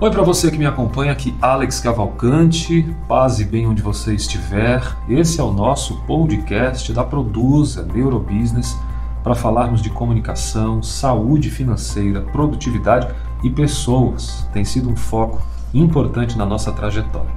Oi para você que me acompanha aqui, Alex Cavalcante, paz e bem onde você estiver. Esse é o nosso podcast da Produza Neurobusiness para falarmos de comunicação, saúde financeira, produtividade e pessoas. Tem sido um foco importante na nossa trajetória.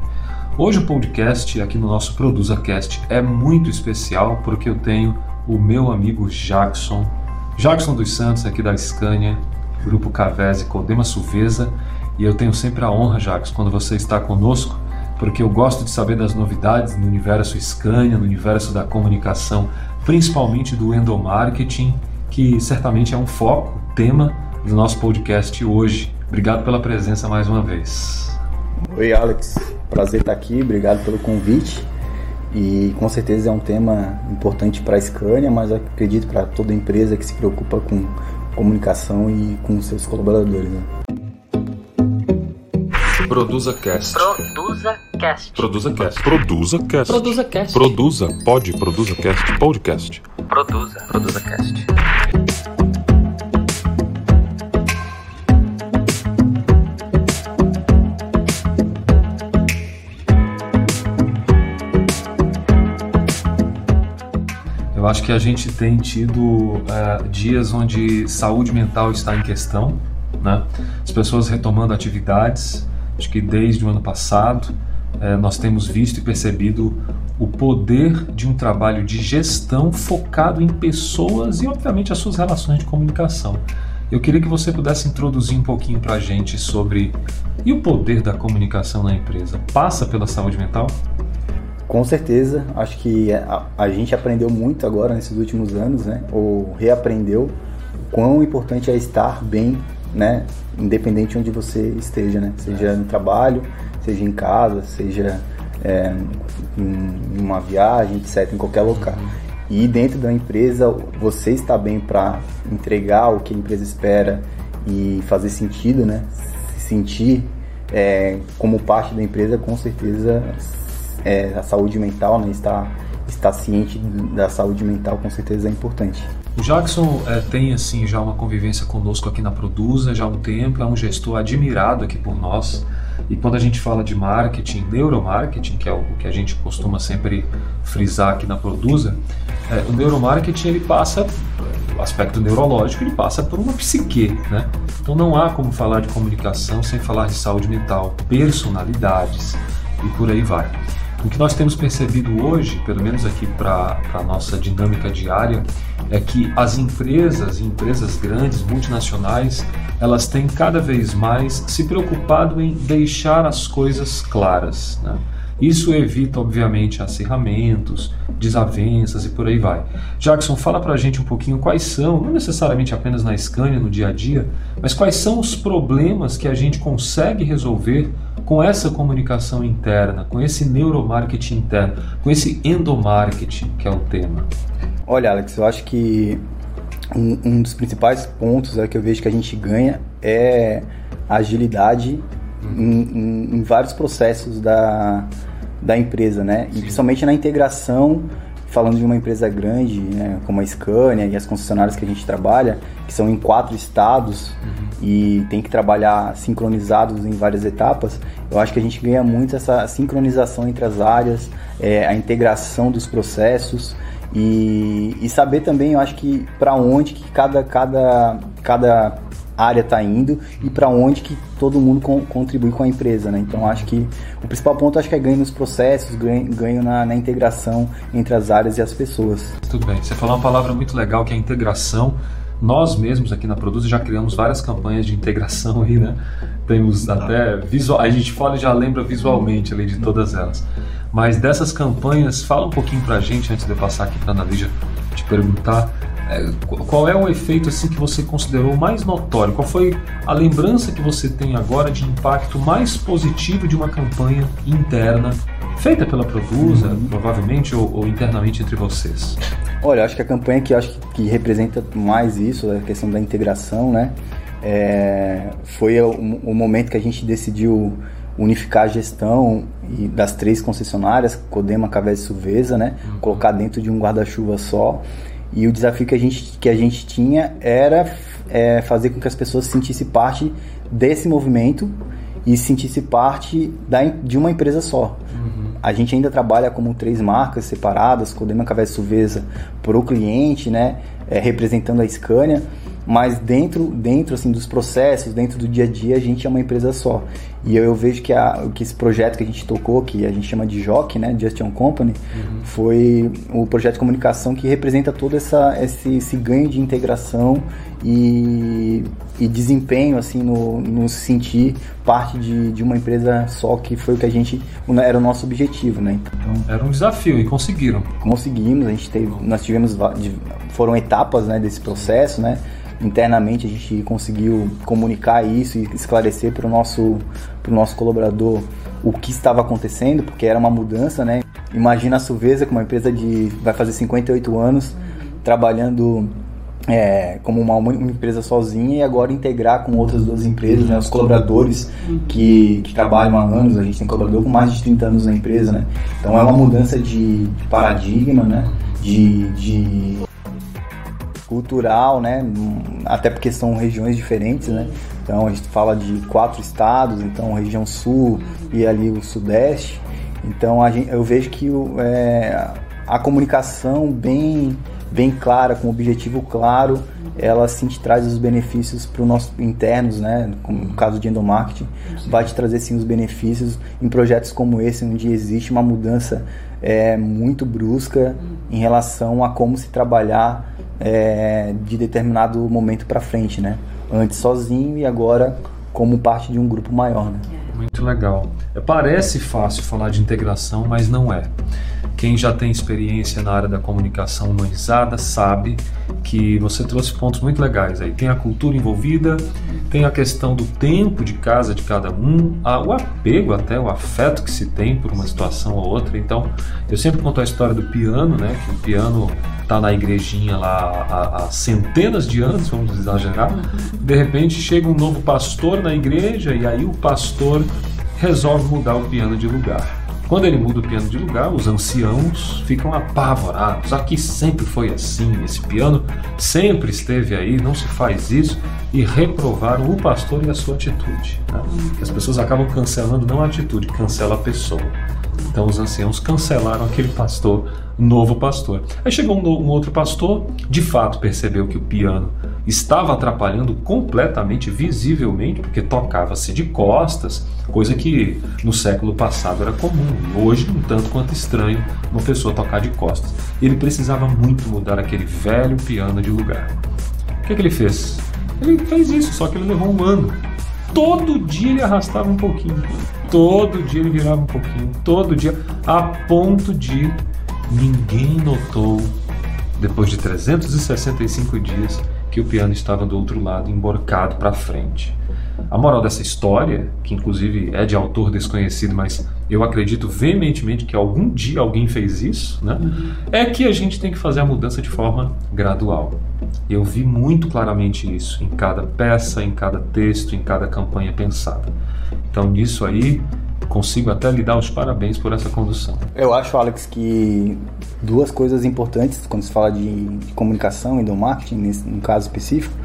Hoje o podcast aqui no nosso ProduzaCast é muito especial porque eu tenho o meu amigo Jackson, Jackson dos Santos aqui da Scania, Grupo Cavese Codema Suveza e eu tenho sempre a honra, Jacques, quando você está conosco, porque eu gosto de saber das novidades no universo Scania, no universo da comunicação, principalmente do endomarketing, que certamente é um foco, tema do nosso podcast hoje. Obrigado pela presença mais uma vez. Oi, Alex. Prazer estar aqui. Obrigado pelo convite. E com certeza é um tema importante para a Scania, mas acredito para toda empresa que se preocupa com comunicação e com seus colaboradores. Né? Produza Cast. Produza Cast. Produza Cast. Produza Cast. Produza Cast. Produza. Pode. Produza Cast. Podcast. Produza. Produza Cast. Eu acho que a gente tem tido uh, dias onde saúde mental está em questão, né? As pessoas retomando atividades, Acho que desde o ano passado eh, nós temos visto e percebido o poder de um trabalho de gestão focado em pessoas e, obviamente, as suas relações de comunicação. Eu queria que você pudesse introduzir um pouquinho para a gente sobre e o poder da comunicação na empresa. Passa pela saúde mental? Com certeza, acho que a, a, gente aprendeu muito agora nesses últimos anos, né? Ou reaprendeu o quão importante é estar bem né? Independente onde você esteja, né? Seja no trabalho, seja em casa, seja é, em uma viagem, etc., em qualquer local. E dentro da empresa, você está bem para entregar o que a empresa espera e fazer sentido, né? Se sentir é, como parte da empresa, com certeza é, a saúde mental, né? Estar, estar ciente da saúde mental, com certeza é importante. O Jackson é, tem assim já uma convivência conosco aqui na Produza já há um tempo, é um gestor admirado aqui por nós. E quando a gente fala de marketing, neuromarketing, que é o que a gente costuma sempre frisar aqui na Produza, é, o neuromarketing ele passa, o aspecto neurológico, ele passa por uma psique, né? Então não há como falar de comunicação sem falar de saúde mental, personalidades e por aí vai. O que nós temos percebido hoje, pelo menos aqui para a nossa dinâmica diária, é que as empresas, empresas grandes, multinacionais, elas têm cada vez mais se preocupado em deixar as coisas claras. Né? Isso evita, obviamente, acirramentos, desavenças e por aí vai. Jackson, fala para a gente um pouquinho quais são, não necessariamente apenas na Scania, no dia a dia, mas quais são os problemas que a gente consegue resolver com essa comunicação interna, com esse neuromarketing interno, com esse endomarketing, que é o tema. Olha, Alex, eu acho que um, um dos principais pontos é, que eu vejo que a gente ganha é agilidade uhum. em, em, em, vários processos da, da empresa, né? E principalmente na integração, falando de uma empresa grande, né, como a Scania e as concessionárias que a gente trabalha, que são em quatro estados uhum. e tem que trabalhar sincronizados em várias etapas, eu acho que a gente ganha muito essa sincronização entre as áreas, é, a integração dos processos e, e saber também, eu acho que para onde que cada, cada, cada área está indo e para onde que todo mundo contribui com a empresa, né? Então acho que o principal ponto acho que é ganho nos processos, ganho, ganho na, na, integração entre as áreas e as pessoas. Tudo bem. Você falou uma palavra muito legal que é integração. Nós mesmos aqui na Produz já criamos várias campanhas de integração aí, né? Temos até visual, a gente fala e já lembra visualmente ali de todas elas. Mas dessas campanhas, fala um pouquinho pra gente antes de eu passar aqui para a Analígia te perguntar qual é o efeito assim que você considerou mais notório? Qual foi a lembrança que você tem agora de impacto mais positivo de uma campanha interna feita pela Produza, uhum. provavelmente, ou, ou, internamente entre vocês? Olha, acho que a campanha que acho que, que representa mais isso, a questão da integração, né? É, foi o, o, momento que a gente decidiu unificar a gestão das três concessionárias, Codema, Cavés e Suveza, né? Uhum. Colocar dentro de um guarda-chuva só e o desafio que a gente, que a gente tinha era é, fazer com que as pessoas se sentissem parte desse movimento e sentir-se parte da, de uma empresa só. Uhum. A gente ainda trabalha como três marcas separadas, Codema Cavés Suvesa para o cliente, né, é, representando a Scania, mas dentro, dentro assim, dos processos, dentro do dia a dia, a gente é uma empresa só. E eu, eu vejo que, a, que esse projeto que a gente tocou, que a gente chama de JOC, né, Just Young Company, Uhum. foi o projeto de comunicação que representa todo essa, esse, esse ganho de integração e, e desempenho, assim, no, no se sentir parte de, de uma empresa só, que foi o que a gente, era o nosso objetivo, né. Então, era um desafio e conseguiram. Conseguimos, a gente teve, nós tivemos, foram etapas, né, desse processo, né, internamente a gente conseguiu comunicar isso e esclarecer para o nosso, pro nosso colaborador o que estava acontecendo, porque era uma mudança, né? Imagina a Suvesa, que é uma empresa de vai fazer 58 anos, trabalhando é, como uma, uma empresa sozinha e agora integrar com outras duas empresas, né? Os colaboradores que, que trabalham há anos, a gente tem colaborador com mais de 30 anos na empresa, né? Então é uma mudança de, de paradigma, né? De, de cultural, né? Até porque são regiões diferentes, né? Então a gente fala de quatro estados, então região sul e ali o sudeste. Então gente, eu vejo que o, é, a comunicação bem bem clara, com objetivo claro, ela sim te traz os benefícios para os nossos internos, né? Como no caso de endomarketing, vai te trazer sim os benefícios em projetos como esse, onde existe uma mudança é, muito brusca em relação a como se trabalhar é, de determinado momento para frente, né? Antes sozinho e agora como parte de um grupo maior, né? Muito legal. Parece fácil falar de integração, mas não é. Quem já tem experiência na área da comunicação humanizada sabe que você trouxe pontos muito legais aí. Tem a cultura envolvida, tem a questão do tempo de casa de cada um, o apego até, o afeto que se tem por uma situação ou outra. Então, eu sempre conto a história do piano, né? Que o piano está na igrejinha lá há centenas de anos, vamos exagerar. De repente chega um novo pastor na igreja e aí o pastor resolve mudar o piano de lugar. Quando ele muda o piano de lugar, os anciãos ficam apavorados. Aqui sempre foi assim, esse piano sempre esteve aí, não se faz isso, e reprovaram o pastor e a sua atitude. né? As pessoas acabam cancelando não a atitude, cancela a pessoa. Então os anciãos cancelaram aquele pastor, novo pastor. Aí chegou um, um outro pastor, de fato percebeu que o piano estava atrapalhando completamente, visivelmente, porque tocava-se de costas, coisa que no século passado era comum. Hoje, um tanto quanto estranho, uma pessoa tocar de costas. Ele precisava muito mudar aquele velho piano de lugar. O que, que ele fez? Ele fez isso, só que ele levou um ano. Todo dia ele arrastava um pouquinho. Todo dia ele virava um pouquinho. Todo dia. A ponto de ninguém notou, depois de 365 dias, que o piano estava do outro lado, emborcado para frente. A moral dessa história, que inclusive é de autor desconhecido, mas eu acredito veementemente que algum dia alguém fez isso, né? É que a gente tem que fazer a mudança de forma gradual. Eu vi muito claramente isso em cada peça, em cada texto, em cada campanha pensada. Então, nisso aí, consigo até lhe dar os parabéns por essa condução. Eu acho, Alex, que duas coisas importantes quando se fala de, de comunicação e do marketing, nesse, no caso específico,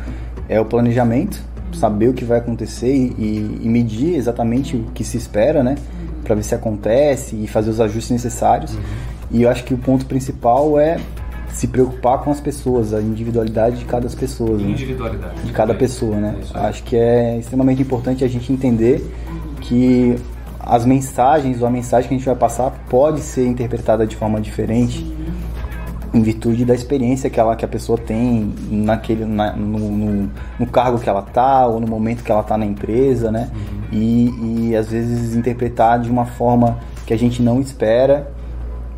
é o planejamento, saber o que vai acontecer e, e medir exatamente o que se espera, né? Para ver se acontece e fazer os ajustes necessários. E eu acho que o ponto principal é se preocupar com as pessoas, a individualidade de cada pessoa. Né? Individualidade. de cada pessoa, né? É. Acho que é extremamente importante a gente entender que as mensagens ou a mensagem que a gente vai passar pode ser interpretada de forma diferente em virtude da experiência que, ela, que a pessoa tem naquele, na- no, no- no cargo que ela tá ou no momento que ela tá na empresa, né? E, e às vezes interpretar de uma forma que a gente não espera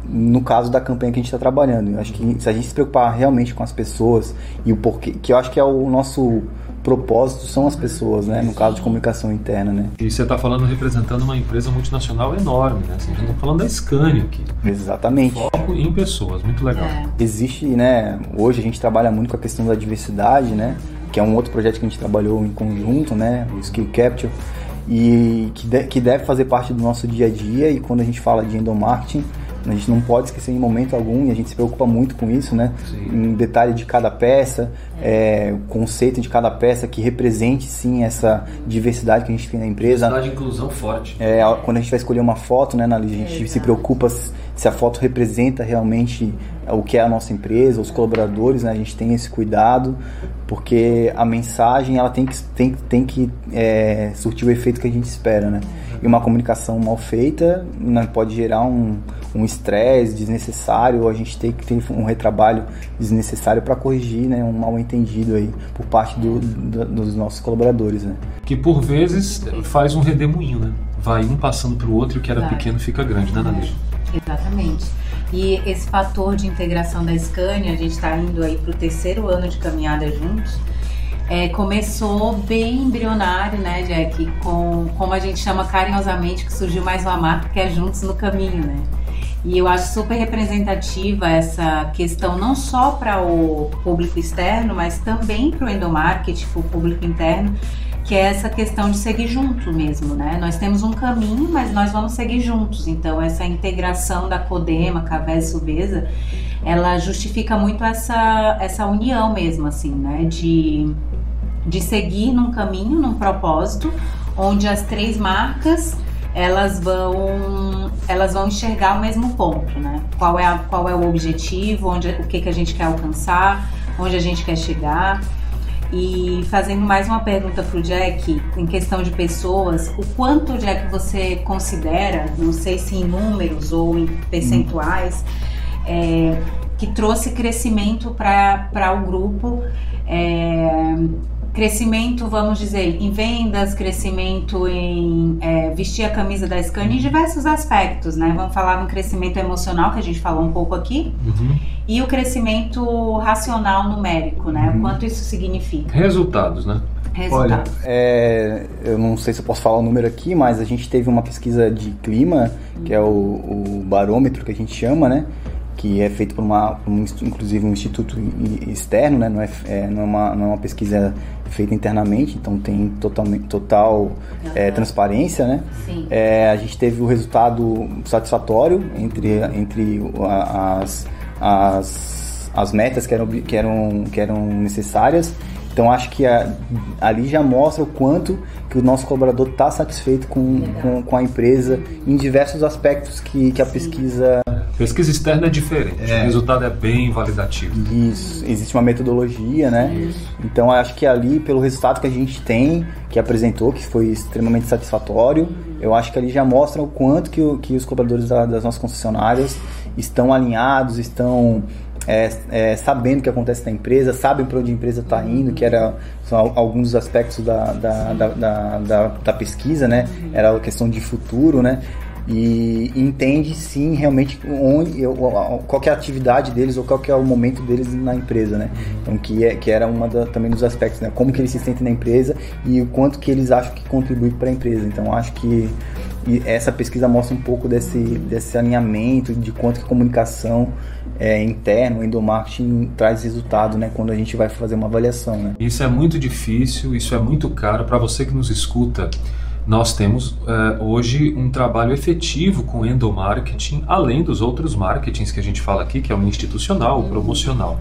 no caso da campanha que a gente está trabalhando. Eu acho que se a gente se preocupar realmente com as pessoas e o porquê, que eu acho que é o nosso propósito são as pessoas, né? No caso de comunicação interna, né? E você está falando representando uma empresa multinacional enorme, né? Assim, a gente está falando da Scania aqui. Exatamente. Foco em pessoas, muito legal. Existe, né? Hoje a gente trabalha muito com a questão da diversidade, né? Que é um outro projeto que a gente trabalhou em conjunto, né? O Skill Capture. E que, de- que deve fazer parte do nosso dia a dia. E quando a gente fala de endomarketing, A gente não pode esquecer em momento algum, e a gente se preocupa muito com isso, né? Sim. Em detalhe de cada peça, é, o conceito de cada peça que represente sim essa diversidade que a gente tem na empresa. Cidade de inclusão forte. É, quando a gente vai escolher uma foto, né, Nali, a gente se preocupa se a foto representa realmente o que é a nossa empresa, os colaboradores, né, a gente tem esse cuidado, porque a mensagem ela tem que, tem, tem que é, surtir o efeito que a gente espera, né? E uma comunicação mal feita né, pode gerar um um estresse desnecessário, ou a gente tem que ter um retrabalho desnecessário para corrigir né, um mal entendido aí por parte do- do- dos nossos colaboradores, né? Que por vezes faz um redemoinho, né? Vai um passando pro outro e o que era pequeno fica grande, né, Nadeja? Exatamente. E esse fator de integração da Scania, a gente está indo aí para o terceiro ano de caminhada juntos. é, começou bem embrionário, né, Jack? Com, como a gente chama carinhosamente, que surgiu mais uma marca que é Juntos no Caminho, né? E eu acho super representativa essa questão, não só para o público externo, mas também para o endomarketing, para o público interno, que é essa questão de seguir junto mesmo, né? Nós temos um caminho, mas nós vamos seguir juntos. Então, essa integração da Codema, Cavés e Subesa, ela justifica muito essa, essa união mesmo, assim, né? De, de seguir num caminho, num propósito, onde as três marcas elas vão elas vão enxergar o mesmo ponto, né? Qual é, a, qual é o objetivo, onde, o que, que a gente quer alcançar, onde a gente quer chegar. E fazendo mais uma pergunta para o Jack, em questão de pessoas, o quanto, Jack, você considera, não sei se em números ou em percentuais, é, que trouxe crescimento para o grupo? é, crescimento, vamos dizer, em vendas, crescimento em é, vestir a camisa da Scania em diversos aspectos, né? Vamos falar no crescimento emocional, que a gente falou um pouco aqui, Uhum. E o crescimento racional numérico, né? Uhum. O quanto isso significa. Resultados, né? Olha, Resultado. é, eu não sei se eu posso falar o número aqui, mas a gente teve uma pesquisa de clima, que é o, o barômetro que a gente chama, né? Que é feito por, uma, por um, inclusive um instituto externo, né? Não é, é, não é, uma, não é uma pesquisa feita internamente, então tem totalmente, total é, Aham. transparência, né? Sim. É, a gente teve o resultado satisfatório entre, entre as, as, as metas que eram, que, eram, que eram necessárias. Então acho que a- ali já mostra o quanto que o nosso colaborador está satisfeito com, com, com a empresa em diversos aspectos que, que a pesquisa Pesquisa externa é diferente. O resultado é bem validativo. Isso, existe uma metodologia, né? Então acho que ali, pelo resultado que a gente tem, que apresentou, que foi extremamente satisfatório, eu acho que ali já mostra o quanto que, que os cobradores da- das nossas concessionárias estão alinhados, estão é, é, sabendo o que acontece na empresa, sabem para onde a empresa está indo, que era são al- alguns dos aspectos da, da, da, da, da- da pesquisa, né? Era a questão de futuro, né? E entende sim realmente onde qual é a atividade deles ou qual é o momento deles na empresa, né? Então que é que era uma da, também dos aspectos, né? Como que eles se sentem na empresa e o quanto que eles acham que contribui para a empresa. Então acho que essa pesquisa mostra um pouco desse desse alinhamento de quanto que a comunicação é, interna, o endomarketing traz resultado, né? Quando a gente vai fazer uma avaliação, né? Isso é muito difícil, isso é muito caro. Para você que nos escuta, nós temos eh, hoje um trabalho efetivo com endomarketing, além dos outros marketings que a gente fala aqui, que é o institucional, o promocional.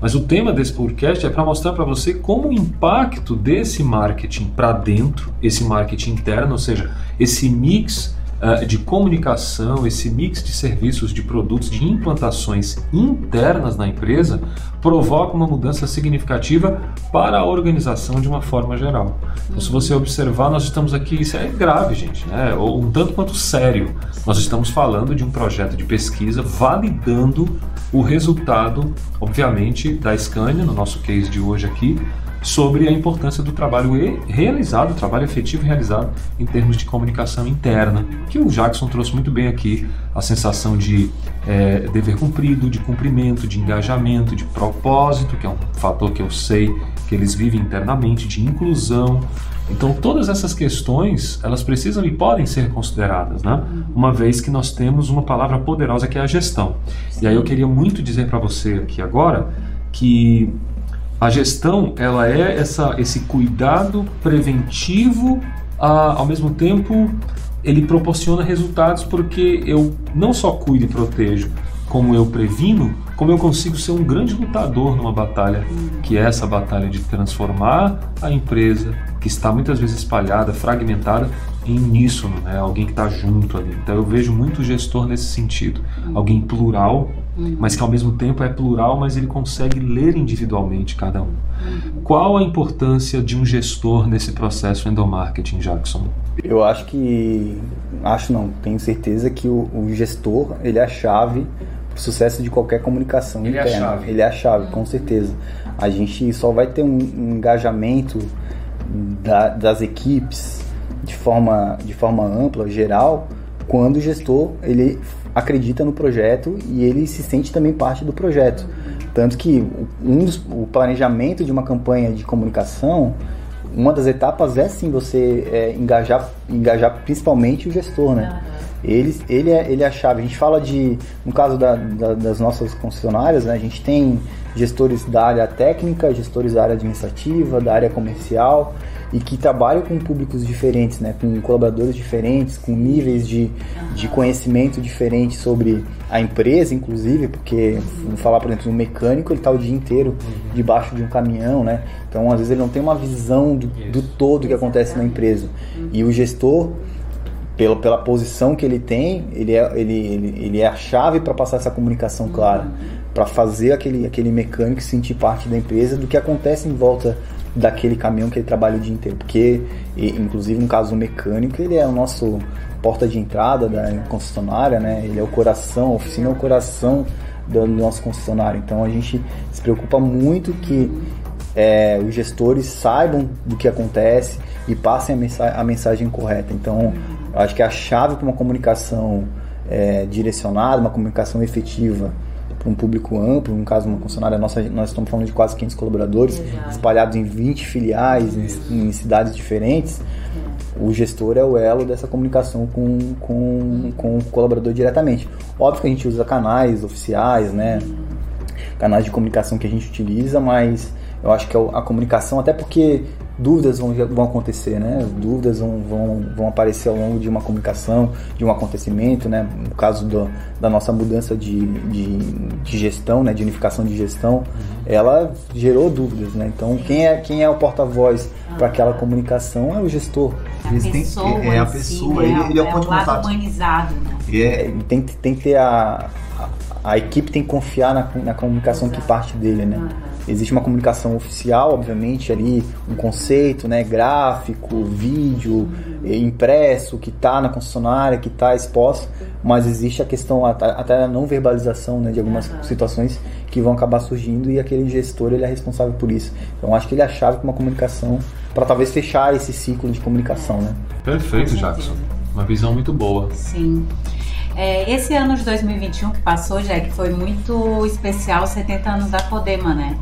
Mas o tema desse podcast é para mostrar para você como o impacto desse marketing para dentro, esse marketing interno, ou seja, esse mix eh, de comunicação, esse mix de serviços, de produtos, de implantações internas na empresa, provoca uma mudança significativa para a organização de uma forma geral. Então, se você observar, nós estamos aqui, isso é grave, gente, né? Um tanto quanto sério. Nós estamos falando de um projeto de pesquisa validando o resultado, obviamente, da Scania, no nosso case de hoje aqui, sobre a importância do trabalho realizado, trabalho efetivo realizado em termos de comunicação interna, que o Jackson trouxe muito bem aqui, a sensação de eh, dever cumprido, de cumprimento, de engajamento, de propósito, que é um fator que eu sei que eles vivem internamente, de inclusão. Então todas essas questões, elas precisam e podem ser consideradas, né? Uma vez que nós temos uma palavra poderosa que é a gestão. E aí eu queria muito dizer para você aqui agora que a gestão ela é essa, esse cuidado preventivo, ah, ao mesmo tempo ele proporciona resultados porque eu não só cuido e protejo, como eu previno, como eu consigo ser um grande lutador numa batalha, que é essa batalha de transformar a empresa que está muitas vezes espalhada, fragmentada, em uníssono, né? alguém que está junto ali. Então eu vejo muito gestor nesse sentido, alguém plural, mas que ao mesmo tempo é plural, mas ele consegue ler individualmente cada um. Qual a importância de um gestor nesse processo endomarketing, Jackson? Eu acho que, acho não, tenho certeza que o, o gestor ele é a chave para o sucesso de qualquer comunicação Ele é a interna. chave. Ele é a chave, com certeza. A gente só vai ter um, um engajamento da- das equipes de forma, de forma ampla, geral, quando o gestor ele acredita no projeto e ele se sente também parte do projeto. Tanto que um dos, o planejamento de uma campanha de comunicação, uma das etapas é sim você é, engajar, engajar principalmente o gestor, né? Ele, ele, é, ele é a chave. A gente fala de, no caso da- da- das nossas concessionárias, né, a gente tem gestores da área técnica, gestores da área administrativa, da área comercial e que trabalham com públicos diferentes, né, com colaboradores diferentes, com níveis de, de conhecimento diferentes sobre a empresa, inclusive, porque vamos falar, por exemplo, um mecânico, ele está o dia inteiro debaixo de um caminhão, né? Então, às vezes, ele não tem uma visão do, do todo que acontece na empresa. E o gestor, pela, pela posição que ele tem, ele é, ele, ele, ele é a chave para passar essa comunicação clara, para fazer aquele, aquele mecânico sentir parte da empresa do que acontece em volta daquele caminhão que ele trabalha o dia inteiro. Porque, e, inclusive, no caso do mecânico, ele é o nosso porta de entrada da concessionária, né? Ele é o coração, a oficina é o coração do nosso concessionário. Então, a gente se preocupa muito que é, os gestores saibam do que acontece e passem a, mensa a mensagem correta. Então, acho que a chave para uma comunicação é, direcionada, uma comunicação efetiva para um público amplo, no caso uma concessionária nossa, nós estamos falando de quase 500 colaboradores, espalhados em 20 filiais, em, em cidades diferentes, o gestor é o elo dessa comunicação com, com, com o colaborador diretamente. Óbvio que a gente usa canais oficiais, né? canais de comunicação que a gente utiliza, mas eu acho que a, a comunicação, até porque dúvidas vão, vão acontecer, né? Dúvidas vão, vão, vão aparecer ao longo de uma comunicação, de um acontecimento, né? No caso do, da nossa mudança de, de, de gestão, né? De unificação de gestão, ela gerou dúvidas, né? Então, quem é, quem é o porta-voz para aquela comunicação é o gestor. A Eles têm- pessoa é a si, pessoa, né? ele, ele é o é ponto de contato. humanizado, né? É, tem, tem que ter a, a, a equipe tem que confiar na, na comunicação que parte dele, né? Existe uma comunicação oficial, obviamente, ali, um conceito, né? Gráfico, vídeo, eh, impresso, que está na concessionária, que está exposto, mas existe a questão, até a não verbalização né, de algumas situações que vão acabar surgindo e aquele gestor ele é responsável por isso. Então acho que ele é a chave para uma comunicação, para talvez fechar esse ciclo de comunicação, né? Perfeito, Jackson. Uma visão muito boa. Sim. É, esse ano de 2021 que passou, Jack, foi muito especial, 70 anos da Codema, né?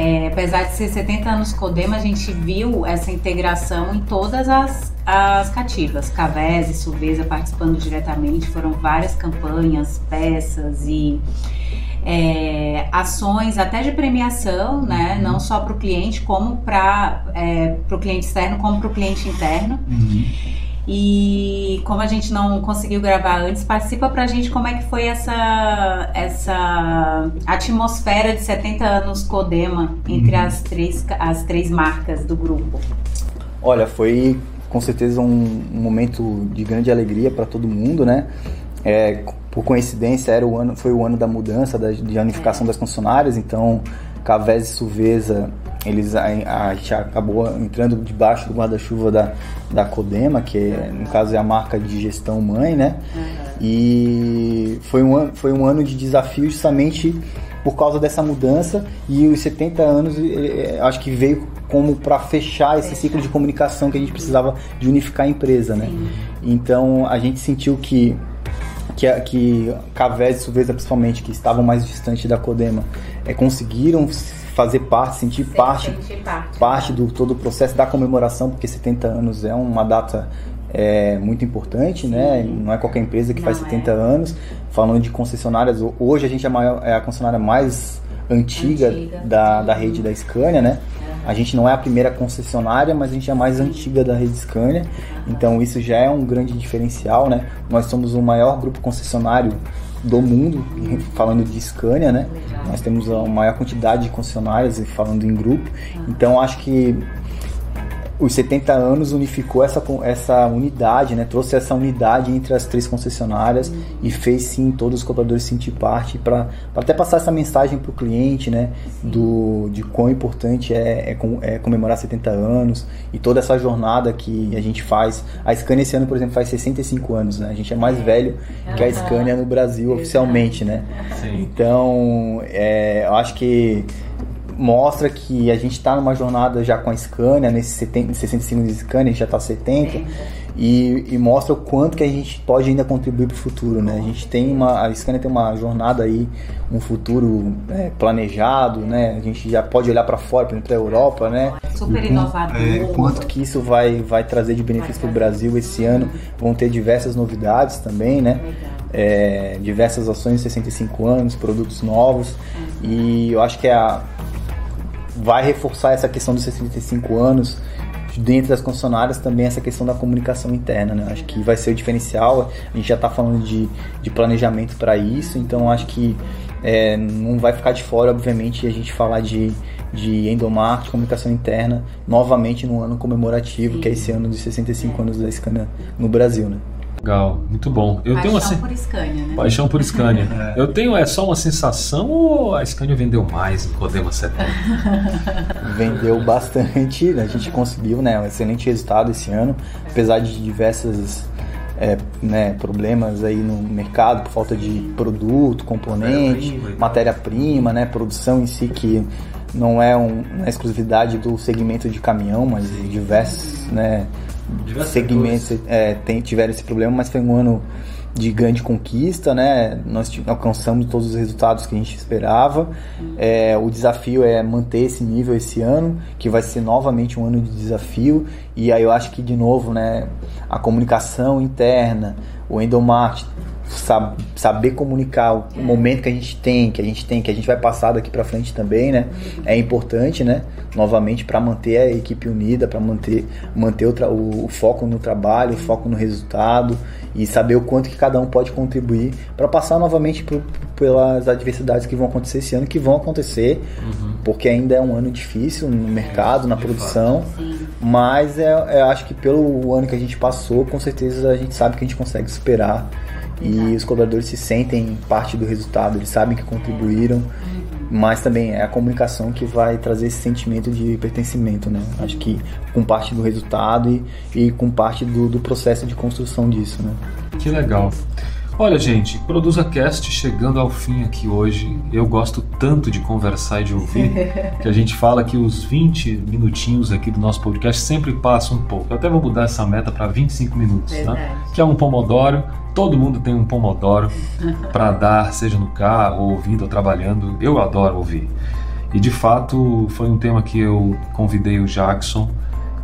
É, apesar de ser 70 anos Codema, a gente viu essa integração em todas as, as cativas. Cavés e Suvesa participando diretamente, foram várias campanhas, peças e é, ações até de premiação, né? Não só para o cliente, como para é, o cliente externo, como para o cliente interno. E como a gente não conseguiu gravar antes, participa pra gente como é que foi essa, essa atmosfera de 70 anos Codema entre as, três, as três marcas do grupo. Olha, foi com certeza um, um momento de grande alegria para todo mundo, né? É, por coincidência, era o ano, foi o ano da mudança, da, de unificação das concessionárias, então Cavés e Suvesa, eles, a, a gente acabou entrando debaixo do guarda-chuva da, da Codema, que é, no caso é a marca de gestão mãe, né? E foi um, ano, foi um ano de desafio justamente por causa dessa mudança e os 70 anos acho que veio como para fechar esse ciclo de comunicação que a gente precisava de unificar a empresa, né? Então a gente sentiu que que, que Cavés e Suvesa principalmente que estavam mais distantes da Codema eh, conseguiram fazer parte, sentir parte parte do todo o processo da comemoração, porque 70 anos é uma data é, muito importante, né? Não é qualquer empresa que Não faz é. 70 anos. Falando de concessionárias, hoje a gente é, a maior- é a concessionária mais antiga, Antiga. Da, da rede da Scania, né? A gente não é a primeira concessionária, mas a gente é a mais antiga da rede Scania. Então isso já é um grande diferencial, né? Nós somos o maior grupo concessionário do mundo, falando de Scania, né? Nós temos a maior quantidade de concessionárias falando em grupo. Então acho que os 70 anos unificou essa, essa unidade, né? trouxe essa unidade entre as três concessionárias uhum. e fez sim todos os cobradores sentir parte para até passar essa mensagem para o cliente né? Do, de quão importante é, é, é, comemorar 70 anos e toda essa jornada que a gente faz. A Scania esse ano, por exemplo, faz 65 anos, né? a gente é mais velho que a Scania no Brasil oficialmente. Né? Então, é, eu acho que mostra que a gente está numa jornada já com a Scania, nesses 70, 65 de Scania, a gente já está 70, e, e, mostra o quanto que a gente pode ainda contribuir para o futuro, né? A gente tem uma, a Scania tem uma jornada aí, um futuro é, planejado, né? A gente já pode olhar para fora, para a Europa, né? Super inovador. É, quanto que isso vai, vai trazer de benefício para o Brasil esse ano, vão ter diversas novidades também, né? É, diversas ações de 65 anos, produtos novos, e eu acho que é a vai reforçar essa questão dos 65 anos dentro das concessionárias também essa questão da comunicação interna, né? Acho que vai ser o diferencial. A gente já está falando de, de planejamento para isso, então acho que é, não vai ficar de fora, obviamente, a gente falar de, de endomarketing, comunicação interna, novamente no ano comemorativo, Sim. que é esse ano de 65 anos da Scania no Brasil, né? Legal, muito bom. Eu Paixão tenho uma por Scania, né? Paixão por Scania. é. Eu tenho é só uma sensação ou a Scania vendeu mais em Codema 70? vendeu bastante, a gente conseguiu, né, um excelente resultado esse ano, apesar de diversas é, né, problemas aí no mercado por falta de produto, componente, matéria-prima, né, produção em si que não é um, uma exclusividade do segmento de caminhão, mas diversos, né, Diversos segmentos é, tem, tiveram esse problema, mas foi um ano de grande conquista, né? Nós alcançamos todos os resultados que a gente esperava. É, o desafio é manter esse nível esse ano, que vai ser novamente um ano de desafio. E aí eu acho que de novo, né? A comunicação interna, o endomarketing, saber comunicar o momento que a gente tem, que a gente tem, que a gente vai passar daqui para frente também, né? É importante, né? Novamente para manter a equipe unida, para manter manter o, o, o, foco no trabalho, o foco no resultado e saber o quanto que cada um pode contribuir para passar novamente por, pelas adversidades que vão acontecer esse ano, que vão acontecer, uhum. porque ainda é um ano difícil no mercado, na produção, mas é, é, acho que pelo ano que a gente passou, com certeza a gente sabe que a gente consegue superar e os cobradores se sentem parte do resultado, eles sabem que contribuíram, mas também é a comunicação que vai trazer esse sentimento de pertencimento, né? Acho que com parte do resultado e, e com parte do, do processo de construção disso, né? Que legal. Olha, gente, Produza Cast chegando ao fim aqui hoje. Eu gosto tanto de conversar e de ouvir que a gente fala que os 20 minutinhos aqui do nosso podcast sempre passam um pouco. Eu até vou mudar essa meta para 25 minutos, tá? Que é um pomodoro. Todo mundo tem um pomodoro para dar, seja no carro, ouvindo ou trabalhando. Eu adoro ouvir. E de fato foi um tema que eu convidei o Jackson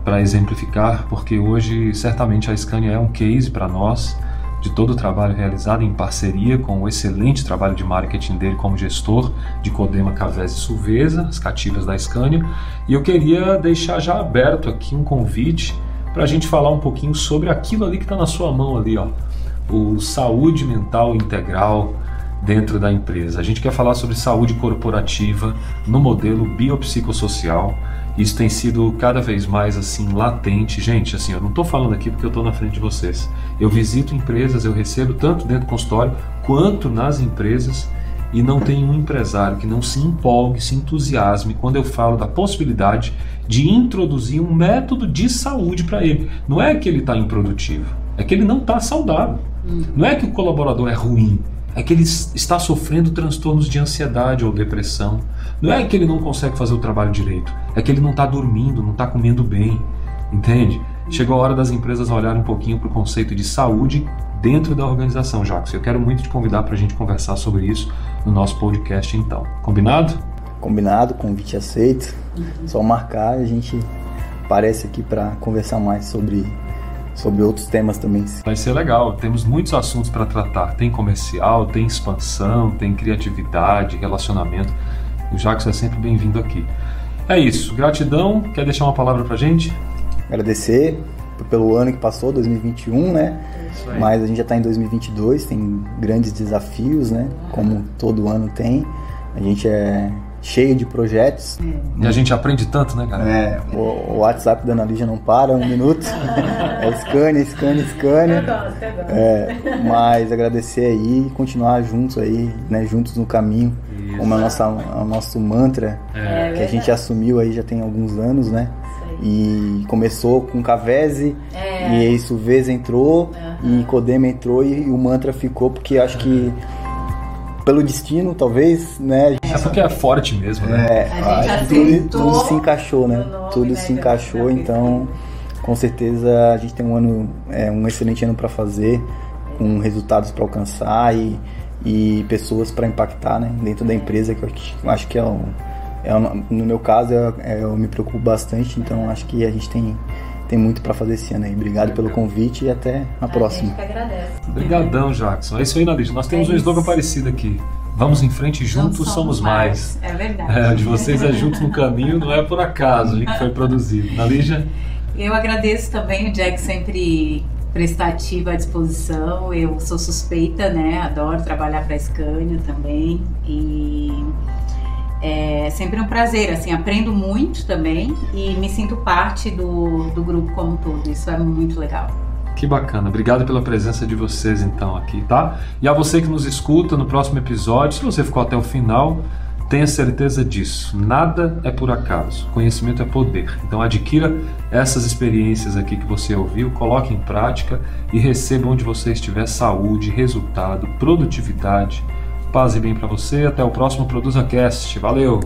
para exemplificar, porque hoje certamente a Scania é um case para nós de todo o trabalho realizado em parceria com o excelente trabalho de marketing dele como gestor de Codema, Cavés e Suvesa, as cativas da Scania. E eu queria deixar já aberto aqui um convite para a gente falar um pouquinho sobre aquilo ali que está na sua mão ali, ó, o saúde mental integral dentro da empresa. A gente quer falar sobre saúde corporativa no modelo biopsicossocial isso tem sido cada vez mais assim latente. Gente, assim, eu não estou falando aqui porque eu estou na frente de vocês. Eu visito empresas, eu recebo tanto dentro do consultório quanto nas empresas e não tem um empresário que não se empolgue, se entusiasme quando eu falo da possibilidade de introduzir um método de saúde para ele. Não é que ele está improdutivo, é que ele não está saudável. Hum. Não é que o colaborador é ruim, é que ele está sofrendo transtornos de ansiedade ou depressão. Não é que ele não consegue fazer o trabalho direito, é que ele não está dormindo, não está comendo bem, entende? Chegou a hora das empresas olharem um pouquinho para o conceito de saúde dentro da organização, Jacques. Eu quero muito te convidar para a gente conversar sobre isso no nosso podcast, então. Combinado? Combinado, convite aceito. Uhum. Só marcar, a gente aparece aqui para conversar mais sobre sobre outros temas também. Vai ser legal, temos muitos assuntos para tratar. Tem comercial, tem expansão, tem criatividade, relacionamento. O Jacques é sempre bem-vindo aqui. É isso. Gratidão. Quer deixar uma palavra pra gente? Agradecer pelo ano que passou, 2021, né? Isso aí. Mas a gente já está em 2022, tem grandes desafios, né? Como todo ano tem. A gente é cheio de projetos. E a gente aprende tanto, né, cara? É, o, o WhatsApp da Ana Lígia não para um minuto. É Scania, Scania, Scania. gosto, eu gosto. É, mas agradecer aí e continuar juntos aí, né? Juntos no caminho. Isso. Como é a nossa, o nosso mantra É. que a gente assumiu aí já tem alguns anos, né? E começou com Cavese, É. e aí Suveza entrou, e Codema entrou, e, o mantra ficou, porque acho que pelo destino, talvez, né? É porque é forte mesmo, né? É, A gente tudo, tudo se encaixou, né? no nome, tudo né, se da- encaixou, então com certeza a gente tem um ano, é, um excelente ano para fazer, com resultados para alcançar e, e pessoas para impactar, né? Dentro da empresa, que eu acho- eu acho que é, um, é um- no meu caso é- é- eu me preocupo bastante, então acho que a gente tem tem muito para fazer esse ano aí. Obrigado pelo convite e até a próxima. A gente que agradece. Obrigadão, Jackson. É isso aí, Nadine. Nós temos É um slogan isso. parecido aqui. Vamos em frente, juntos Juntos somos mais. É verdade. É, de vocês é juntos no caminho, não é por acaso que foi produzido. Nadija? Eu agradeço também o Jack sempre prestativo à disposição. Eu sou suspeita, né? Adoro trabalhar para a Scania também e é sempre um prazer. Assim, aprendo muito também e me sinto parte do, do grupo como um todo. Isso é muito legal. Que bacana. Obrigado pela presença de vocês então aqui, tá? E a você que nos escuta no próximo episódio, se você ficou até o final, tenha certeza disso. Nada é por acaso. Conhecimento é poder. Então adquira essas experiências aqui que você ouviu, coloque em prática e receba onde você estiver saúde, resultado, produtividade. Paz e bem para você. Até o próximo Produza Cast. Valeu.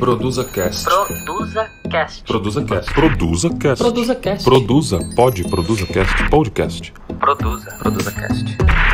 Produza Cast. Produza Cast. Produza Cast. Produza Cast. Produza Cast. Produza. Pode. Produza Cast. Podcast. Produza. Produza Cast.